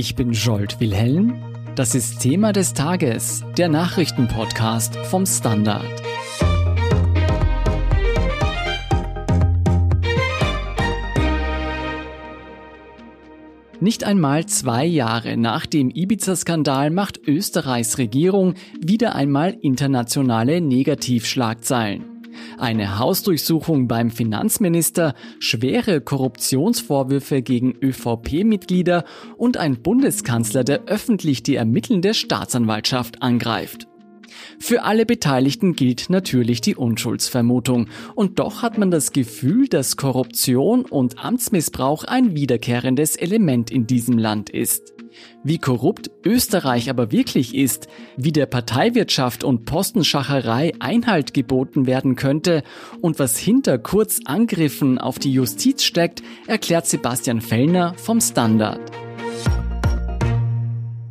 Ich bin Jolt Wilhelm. Das ist Thema des Tages, der Nachrichtenpodcast vom Standard. Nicht einmal zwei Jahre nach dem Ibiza-Skandal macht Österreichs Regierung wieder einmal internationale Negativschlagzeilen. Eine Hausdurchsuchung beim Finanzminister, schwere Korruptionsvorwürfe gegen ÖVP-Mitglieder und ein Bundeskanzler, der öffentlich die Ermitteln der Staatsanwaltschaft angreift. Für alle Beteiligten gilt natürlich die Unschuldsvermutung. Und doch hat man das Gefühl, dass Korruption und Amtsmissbrauch ein wiederkehrendes Element in diesem Land ist. Wie korrupt Österreich aber wirklich ist, wie der Parteiwirtschaft und Postenschacherei Einhalt geboten werden könnte und was hinter Kurzangriffen auf die Justiz steckt, erklärt Sebastian Fellner vom Standard.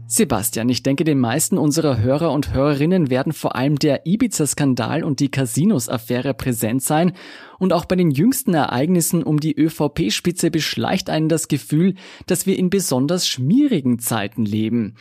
Sebastian, ich denke, den meisten unserer Hörer und Hörerinnen werden vor allem der Ibiza-Skandal und die Casinos-Affäre präsent sein. Und auch bei den jüngsten Ereignissen um die ÖVP-Spitze beschleicht einen das Gefühl, dass wir in besonders schmierigen Zeiten leben.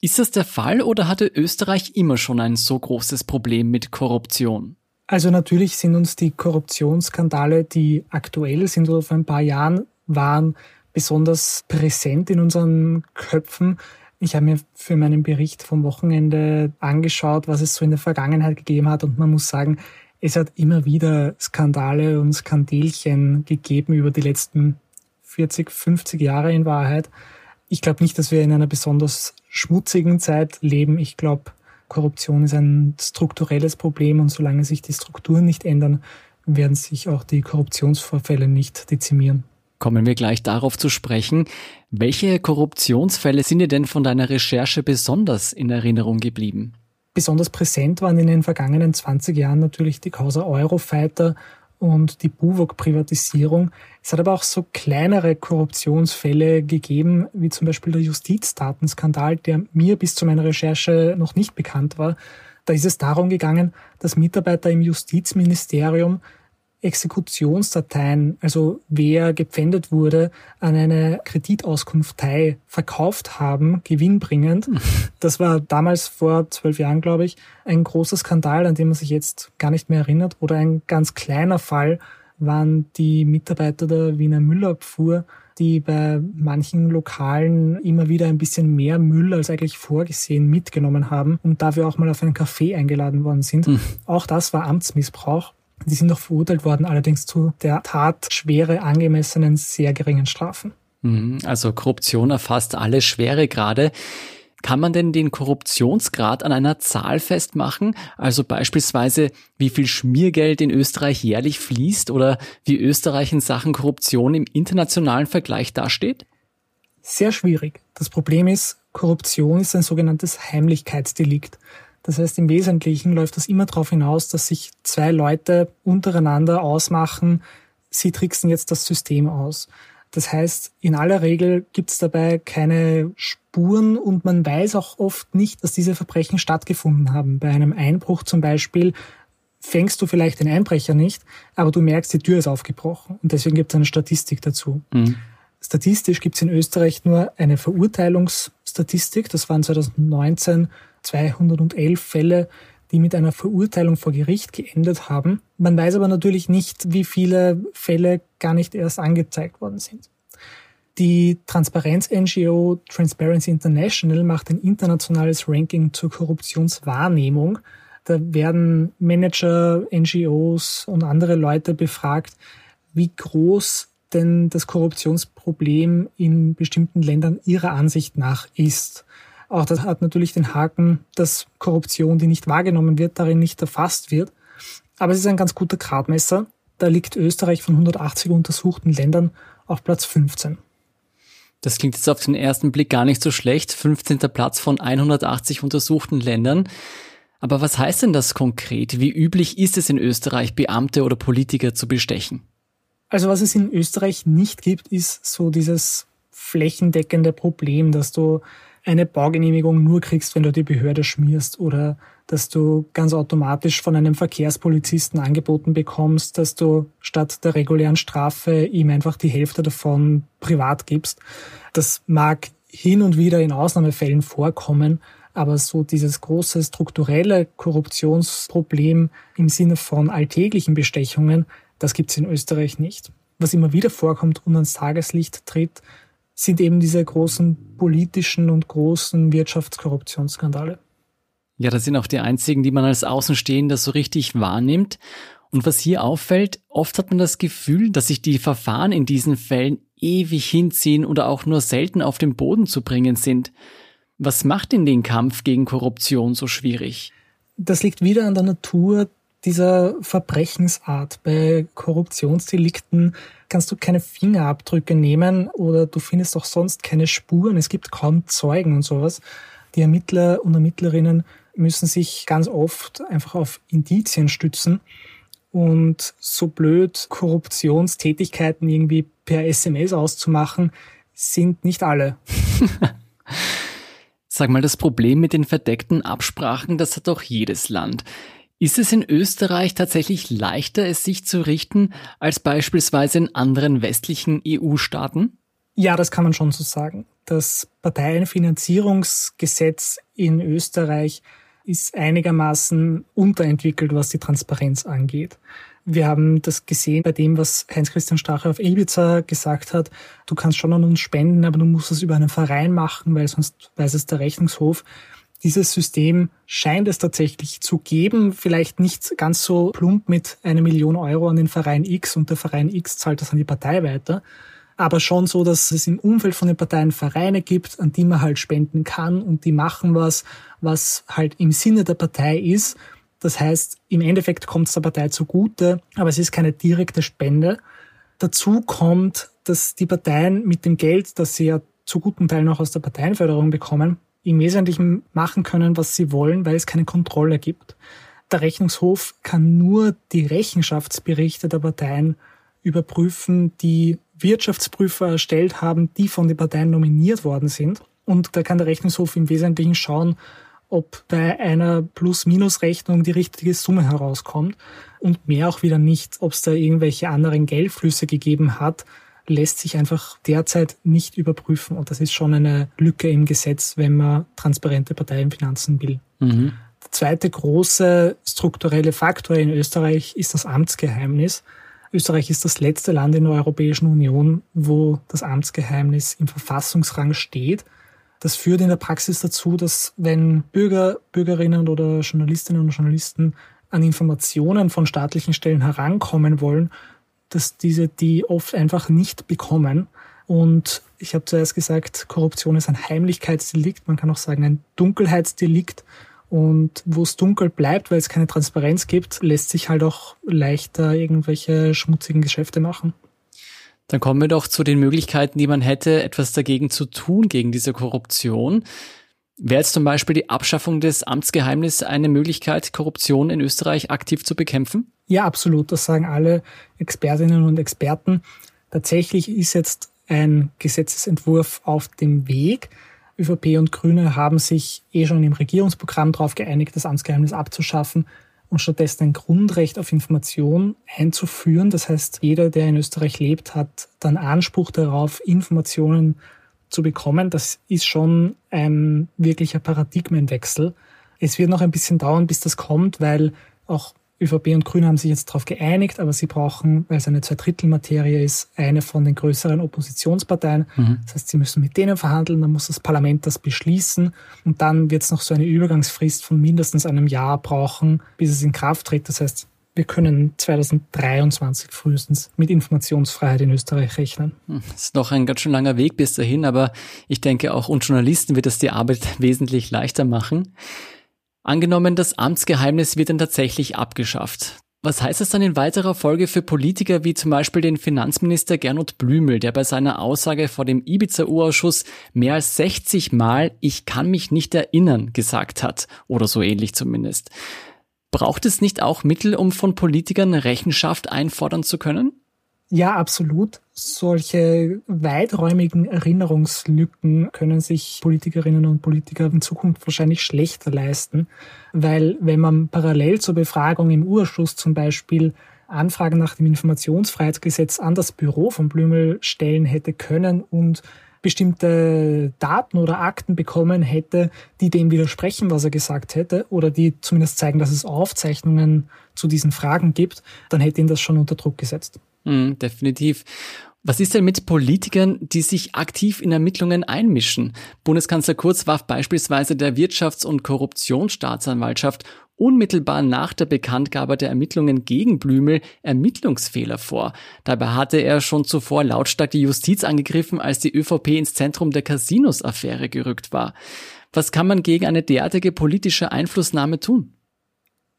Ist das der Fall oder hatte Österreich immer schon ein so großes Problem mit Korruption? Also natürlich sind uns die Korruptionsskandale, die aktuell sind oder vor ein paar Jahren waren, besonders präsent in unseren Köpfen. Ich habe mir für meinen Bericht vom Wochenende angeschaut, was es so in der Vergangenheit gegeben hat und man muss sagen, es hat immer wieder Skandale und Skandelchen gegeben über die letzten 40, 50 Jahre in Wahrheit. Ich glaube nicht, dass wir in einer besonders schmutzigen Zeit leben. Ich glaube, Korruption ist ein strukturelles Problem und solange sich die Strukturen nicht ändern, werden sich auch die Korruptionsvorfälle nicht dezimieren. Kommen wir gleich darauf zu sprechen. Welche Korruptionsfälle sind dir denn von deiner Recherche besonders in Erinnerung geblieben? Besonders präsent waren in den vergangenen 20 Jahren natürlich die Causa Eurofighter und die Buwok-Privatisierung. Es hat aber auch so kleinere Korruptionsfälle gegeben, wie zum Beispiel der Justizdatenskandal, der mir bis zu meiner Recherche noch nicht bekannt war. Da ist es darum gegangen, dass Mitarbeiter im Justizministerium Exekutionsdateien, also wer gepfändet wurde, an eine Kreditauskunftei verkauft haben, gewinnbringend. Das war damals vor zwölf Jahren, glaube ich, ein großer Skandal, an den man sich jetzt gar nicht mehr erinnert. Oder ein ganz kleiner Fall waren die Mitarbeiter der Wiener Müllabfuhr, die bei manchen Lokalen immer wieder ein bisschen mehr Müll als eigentlich vorgesehen mitgenommen haben und dafür auch mal auf einen Café eingeladen worden sind. Mhm. Auch das war Amtsmissbrauch. Die sind auch verurteilt worden, allerdings zu der Tat schwere, angemessenen, sehr geringen Strafen. Mhm, also Korruption erfasst alle Schweregrade. Kann man denn den Korruptionsgrad an einer Zahl festmachen? Also beispielsweise, wie viel Schmiergeld in Österreich jährlich fließt oder wie Österreich in Sachen Korruption im internationalen Vergleich dasteht? Sehr schwierig. Das Problem ist, Korruption ist ein sogenanntes Heimlichkeitsdelikt. Das heißt, im Wesentlichen läuft das immer darauf hinaus, dass sich zwei Leute untereinander ausmachen, sie tricksen jetzt das System aus. Das heißt, in aller Regel gibt es dabei keine Spuren und man weiß auch oft nicht, dass diese Verbrechen stattgefunden haben. Bei einem Einbruch zum Beispiel fängst du vielleicht den Einbrecher nicht, aber du merkst, die Tür ist aufgebrochen und deswegen gibt es eine Statistik dazu. Mhm. Statistisch gibt es in Österreich nur eine Verurteilungsstatistik, das waren 2019 211 Fälle, die mit einer Verurteilung vor Gericht geendet haben. Man weiß aber natürlich nicht, wie viele Fälle gar nicht erst angezeigt worden sind. Die Transparenz-NGO Transparency International macht ein internationales Ranking zur Korruptionswahrnehmung. Da werden Manager, NGOs und andere Leute befragt, wie groß denn das Korruptionsproblem in bestimmten Ländern ihrer Ansicht nach ist. Auch das hat natürlich den Haken, dass Korruption, die nicht wahrgenommen wird, darin nicht erfasst wird. Aber es ist ein ganz guter Gradmesser. Da liegt Österreich von 180 untersuchten Ländern auf Platz 15. Das klingt jetzt auf den ersten Blick gar nicht so schlecht. 15. Platz von 180 untersuchten Ländern. Aber was heißt denn das konkret? Wie üblich ist es in Österreich, Beamte oder Politiker zu bestechen? Also was es in Österreich nicht gibt, ist so dieses flächendeckende Problem, dass du eine Baugenehmigung nur kriegst, wenn du die Behörde schmierst oder dass du ganz automatisch von einem Verkehrspolizisten angeboten bekommst, dass du statt der regulären Strafe ihm einfach die Hälfte davon privat gibst. Das mag hin und wieder in Ausnahmefällen vorkommen, aber so dieses große strukturelle Korruptionsproblem im Sinne von alltäglichen Bestechungen, das gibt es in Österreich nicht. Was immer wieder vorkommt und ans Tageslicht tritt, sind eben diese großen politischen und großen Wirtschaftskorruptionsskandale. Ja, das sind auch die einzigen, die man als Außenstehender so richtig wahrnimmt. Und was hier auffällt, oft hat man das Gefühl, dass sich die Verfahren in diesen Fällen ewig hinziehen oder auch nur selten auf den Boden zu bringen sind. Was macht denn den Kampf gegen Korruption so schwierig? Das liegt wieder an der Natur dieser Verbrechensart. Bei Korruptionsdelikten kannst du keine Fingerabdrücke nehmen oder du findest auch sonst keine Spuren. Es gibt kaum Zeugen und sowas. Die Ermittler und Ermittlerinnen müssen sich ganz oft einfach auf Indizien stützen. Und so blöd Korruptionstätigkeiten irgendwie per SMS auszumachen, sind nicht alle. Sag mal, das Problem mit den verdeckten Absprachen, das hat doch jedes Land. Ist es in Österreich tatsächlich leichter, es sich zu richten, als beispielsweise in anderen westlichen EU-Staaten? Ja, das kann man schon so sagen. Das Parteienfinanzierungsgesetz in Österreich ist einigermaßen unterentwickelt, was die Transparenz angeht. Wir haben das gesehen bei dem, was Heinz-Christian Strache auf Ibiza gesagt hat. Du kannst schon an uns spenden, aber du musst es über einen Verein machen, weil sonst weiß es der Rechnungshof. Dieses System scheint es tatsächlich zu geben, vielleicht nicht ganz so plump mit einer Million Euro an den Verein X und der Verein X zahlt das an die Partei weiter, aber schon so, dass es im Umfeld von den Parteien Vereine gibt, an die man halt spenden kann und die machen was, was halt im Sinne der Partei ist. Das heißt, im Endeffekt kommt es der Partei zugute, aber es ist keine direkte Spende. Dazu kommt, dass die Parteien mit dem Geld, das sie ja zu guten Teilen auch aus der Parteienförderung bekommen, im Wesentlichen machen können, was sie wollen, weil es keine Kontrolle gibt. Der Rechnungshof kann nur die Rechenschaftsberichte der Parteien überprüfen, die Wirtschaftsprüfer erstellt haben, die von den Parteien nominiert worden sind. Und da kann der Rechnungshof im Wesentlichen schauen, ob bei einer Plus-Minus-Rechnung die richtige Summe herauskommt und mehr auch wieder nicht, ob es da irgendwelche anderen Geldflüsse gegeben hat, lässt sich einfach derzeit nicht überprüfen. Und das ist schon eine Lücke im Gesetz, wenn man transparente Parteienfinanzen will. Mhm. Der zweite große strukturelle Faktor in Österreich ist das Amtsgeheimnis. Österreich ist das letzte Land in der Europäischen Union, wo das Amtsgeheimnis im Verfassungsrang steht. Das führt in der Praxis dazu, dass wenn Bürger, Bürgerinnen oder Journalistinnen und Journalisten an Informationen von staatlichen Stellen herankommen wollen, dass diese die oft einfach nicht bekommen. Und ich habe zuerst gesagt, Korruption ist ein Heimlichkeitsdelikt, man kann auch sagen ein Dunkelheitsdelikt. Und wo es dunkel bleibt, weil es keine Transparenz gibt, lässt sich halt auch leichter irgendwelche schmutzigen Geschäfte machen. Dann kommen wir doch zu den Möglichkeiten, die man hätte, etwas dagegen zu tun, gegen diese Korruption. Wäre jetzt zum Beispiel die Abschaffung des Amtsgeheimnisses eine Möglichkeit, Korruption in Österreich aktiv zu bekämpfen? Ja, absolut. Das sagen alle Expertinnen und Experten. Tatsächlich ist jetzt ein Gesetzesentwurf auf dem Weg. ÖVP und Grüne haben sich eh schon im Regierungsprogramm darauf geeinigt, das Amtsgeheimnis abzuschaffen und stattdessen ein Grundrecht auf Information einzuführen. Das heißt, jeder, der in Österreich lebt, hat dann Anspruch darauf, Informationen zu bekommen. Das ist schon ein wirklicher Paradigmenwechsel. Es wird noch ein bisschen dauern, bis das kommt, weil auch ÖVP und Grüne haben sich jetzt darauf geeinigt, aber sie brauchen, weil es eine Zweidrittelmaterie ist, eine von den größeren Oppositionsparteien. Mhm. Das heißt, sie müssen mit denen verhandeln, dann muss das Parlament das beschließen und dann wird es noch so eine Übergangsfrist von mindestens einem Jahr brauchen, bis es in Kraft tritt. Das heißt, wir können 2023 frühestens mit Informationsfreiheit in Österreich rechnen. Hm, das ist noch ein ganz schön langer Weg bis dahin, aber ich denke auch uns Journalisten wird das die Arbeit wesentlich leichter machen. Angenommen, das Amtsgeheimnis wird dann tatsächlich abgeschafft. Was heißt das dann in weiterer Folge für Politiker wie zum Beispiel den Finanzminister Gernot Blümel, der bei seiner Aussage vor dem Ibiza-Urausschuss mehr als 60 Mal Ich kann mich nicht erinnern gesagt hat, oder so ähnlich zumindest. Braucht es nicht auch Mittel, um von Politikern Rechenschaft einfordern zu können? Ja, absolut. Solche weiträumigen Erinnerungslücken können sich Politikerinnen und Politiker in Zukunft wahrscheinlich schlechter leisten, weil wenn man parallel zur Befragung im Urschuss zum Beispiel Anfragen nach dem Informationsfreiheitsgesetz an das Büro von Blümel stellen hätte können und bestimmte Daten oder Akten bekommen hätte, die dem widersprechen, was er gesagt hätte, oder die zumindest zeigen, dass es Aufzeichnungen zu diesen Fragen gibt, dann hätte ihn das schon unter Druck gesetzt. Mm, definitiv. Was ist denn mit Politikern, die sich aktiv in Ermittlungen einmischen? Bundeskanzler Kurz warf beispielsweise der Wirtschafts- und Korruptionsstaatsanwaltschaft unmittelbar nach der Bekanntgabe der Ermittlungen gegen Blümel Ermittlungsfehler vor. Dabei hatte er schon zuvor lautstark die Justiz angegriffen, als die ÖVP ins Zentrum der Casinos-Affäre gerückt war. Was kann man gegen eine derartige politische Einflussnahme tun?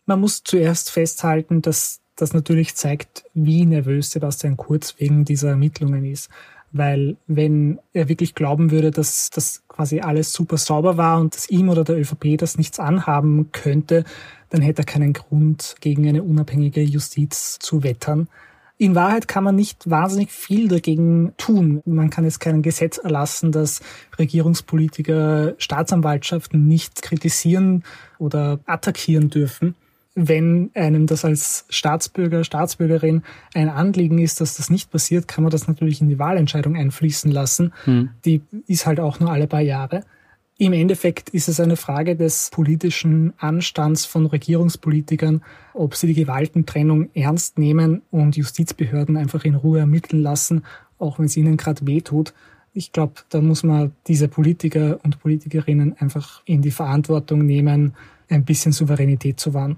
Man muss zuerst festhalten, dass das natürlich zeigt, wie nervös Sebastian Kurz wegen dieser Ermittlungen ist. Weil wenn er wirklich glauben würde, dass das quasi alles super sauber war und dass ihm oder der ÖVP das nichts anhaben könnte, dann hätte er keinen Grund, gegen eine unabhängige Justiz zu wettern. In Wahrheit kann man nicht wahnsinnig viel dagegen tun. Man kann jetzt kein Gesetz erlassen, dass Regierungspolitiker Staatsanwaltschaften nicht kritisieren oder attackieren dürfen wenn einem das als Staatsbürger, Staatsbürgerin ein Anliegen ist, dass das nicht passiert, kann man das natürlich in die Wahlentscheidung einfließen lassen. Hm. Die ist halt auch nur alle paar Jahre. Im Endeffekt ist es eine Frage des politischen Anstands von Regierungspolitikern, ob sie die Gewaltentrennung ernst nehmen und Justizbehörden einfach in Ruhe ermitteln lassen, auch wenn es ihnen gerade wehtut. Ich glaube, da muss man diese Politiker und Politikerinnen einfach in die Verantwortung nehmen, ein bisschen Souveränität zu wahren.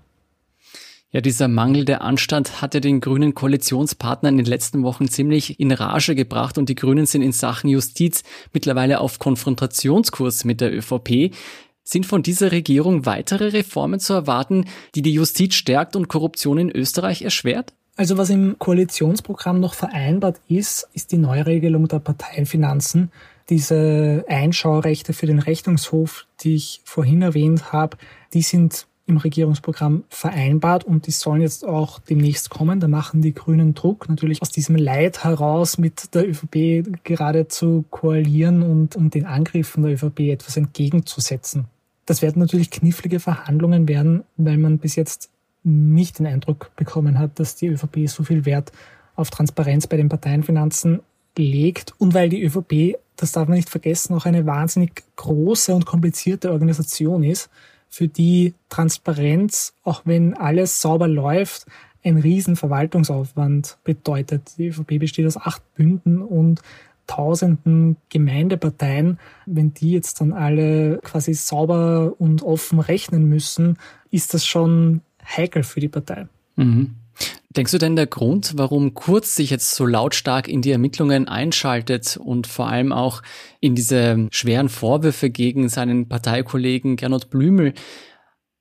Ja, dieser mangelnde Anstand hatte den grünen Koalitionspartner in den letzten Wochen ziemlich in Rage gebracht und die Grünen sind in Sachen Justiz mittlerweile auf Konfrontationskurs mit der ÖVP. Sind von dieser Regierung weitere Reformen zu erwarten, die die Justiz stärkt und Korruption in Österreich erschwert? Also was im Koalitionsprogramm noch vereinbart ist, ist die Neuregelung der Parteienfinanzen. Diese Einschaurechte für den Rechnungshof, die ich vorhin erwähnt habe, die sind im Regierungsprogramm vereinbart und die sollen jetzt auch demnächst kommen. Da machen die Grünen Druck, natürlich aus diesem Leid heraus mit der ÖVP gerade zu koalieren und um den Angriffen der ÖVP etwas entgegenzusetzen. Das werden natürlich knifflige Verhandlungen werden, weil man bis jetzt nicht den Eindruck bekommen hat, dass die ÖVP so viel Wert auf Transparenz bei den Parteienfinanzen legt und weil die ÖVP, das darf man nicht vergessen, auch eine wahnsinnig große und komplizierte Organisation ist für die Transparenz, auch wenn alles sauber läuft, ein riesen Verwaltungsaufwand bedeutet. Die ÖVP besteht aus acht Bünden und tausenden Gemeindeparteien. Wenn die jetzt dann alle quasi sauber und offen rechnen müssen, ist das schon heikel für die Partei. Mhm. Denkst du denn der Grund, warum Kurz sich jetzt so lautstark in die Ermittlungen einschaltet und vor allem auch in diese schweren Vorwürfe gegen seinen Parteikollegen Gernot Blümel,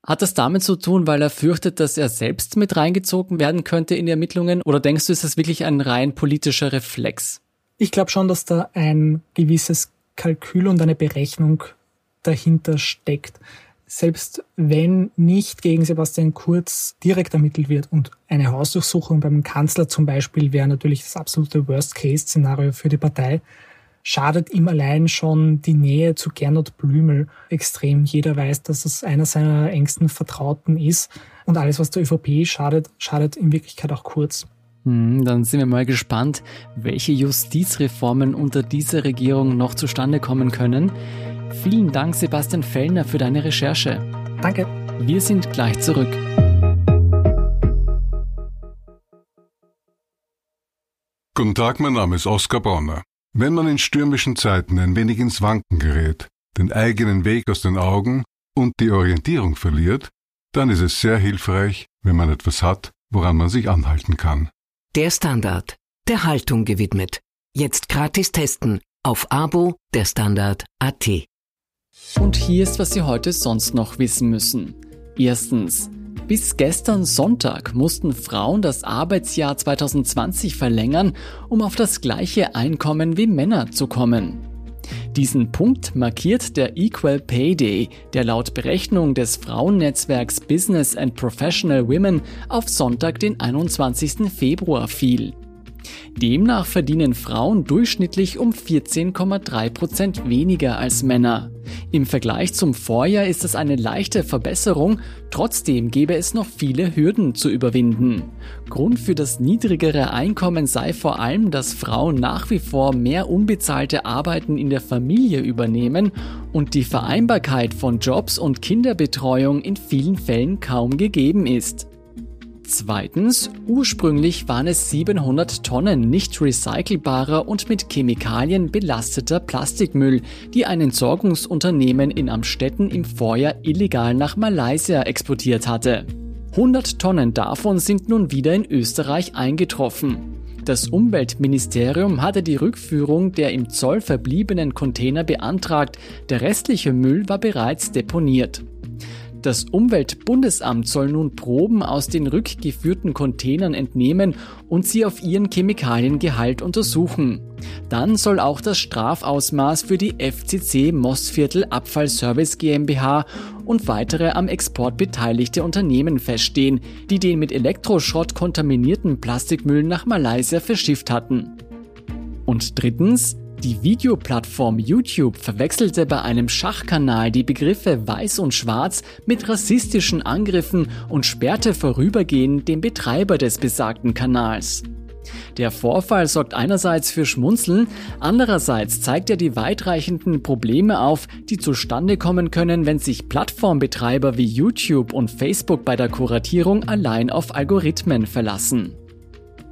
hat das damit zu tun, weil er fürchtet, dass er selbst mit reingezogen werden könnte in die Ermittlungen? Oder denkst du, ist das wirklich ein rein politischer Reflex? Ich glaube schon, dass da ein gewisses Kalkül und eine Berechnung dahinter steckt selbst wenn nicht gegen Sebastian Kurz direkt ermittelt wird und eine Hausdurchsuchung beim Kanzler zum Beispiel wäre natürlich das absolute Worst-Case-Szenario für die Partei, schadet ihm allein schon die Nähe zu Gernot Blümel extrem. Jeder weiß, dass es einer seiner engsten Vertrauten ist und alles, was der ÖVP schadet, schadet in Wirklichkeit auch Kurz. Hm, dann sind wir mal gespannt, welche Justizreformen unter dieser Regierung noch zustande kommen können. Vielen Dank, Sebastian Fellner, für deine Recherche. Danke. Wir sind gleich zurück. Guten Tag, mein Name ist Oskar Bronner. Wenn man in stürmischen Zeiten ein wenig ins Wanken gerät, den eigenen Weg aus den Augen und die Orientierung verliert, dann ist es sehr hilfreich, wenn man etwas hat, woran man sich anhalten kann. Der Standard, der Haltung gewidmet. Jetzt gratis testen auf Abo der Standard AT. Und hier ist, was Sie heute sonst noch wissen müssen. Erstens. Bis gestern Sonntag mussten Frauen das Arbeitsjahr 2020 verlängern, um auf das gleiche Einkommen wie Männer zu kommen. Diesen Punkt markiert der Equal Pay Day, der laut Berechnung des Frauennetzwerks Business and Professional Women auf Sonntag, den 21. Februar fiel. Demnach verdienen Frauen durchschnittlich um 14,3 Prozent weniger als Männer. Im Vergleich zum Vorjahr ist es eine leichte Verbesserung, trotzdem gäbe es noch viele Hürden zu überwinden. Grund für das niedrigere Einkommen sei vor allem, dass Frauen nach wie vor mehr unbezahlte Arbeiten in der Familie übernehmen und die Vereinbarkeit von Jobs und Kinderbetreuung in vielen Fällen kaum gegeben ist. Zweitens, ursprünglich waren es 700 Tonnen nicht recycelbarer und mit Chemikalien belasteter Plastikmüll, die ein Entsorgungsunternehmen in Amstetten im Vorjahr illegal nach Malaysia exportiert hatte. 100 Tonnen davon sind nun wieder in Österreich eingetroffen. Das Umweltministerium hatte die Rückführung der im Zoll verbliebenen Container beantragt, der restliche Müll war bereits deponiert. Das Umweltbundesamt soll nun Proben aus den rückgeführten Containern entnehmen und sie auf ihren Chemikaliengehalt untersuchen. Dann soll auch das Strafausmaß für die FCC Mostviertel Abfallservice GmbH und weitere am Export beteiligte Unternehmen feststehen, die den mit Elektroschrott kontaminierten Plastikmüll nach Malaysia verschifft hatten. Und drittens, die Videoplattform YouTube verwechselte bei einem Schachkanal die Begriffe weiß und schwarz mit rassistischen Angriffen und sperrte vorübergehend den Betreiber des besagten Kanals. Der Vorfall sorgt einerseits für Schmunzeln, andererseits zeigt er die weitreichenden Probleme auf, die zustande kommen können, wenn sich Plattformbetreiber wie YouTube und Facebook bei der Kuratierung allein auf Algorithmen verlassen.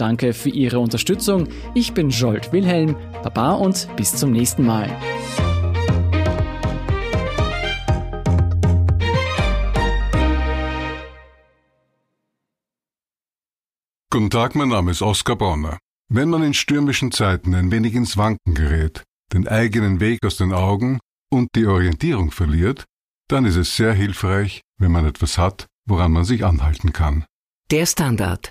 Danke für Ihre Unterstützung. Ich bin Jolt Wilhelm. Baba und bis zum nächsten Mal. Guten Tag, mein Name ist Oskar Bonner. Wenn man in stürmischen Zeiten ein wenig ins Wanken gerät, den eigenen Weg aus den Augen und die Orientierung verliert, dann ist es sehr hilfreich, wenn man etwas hat, woran man sich anhalten kann. Der Standard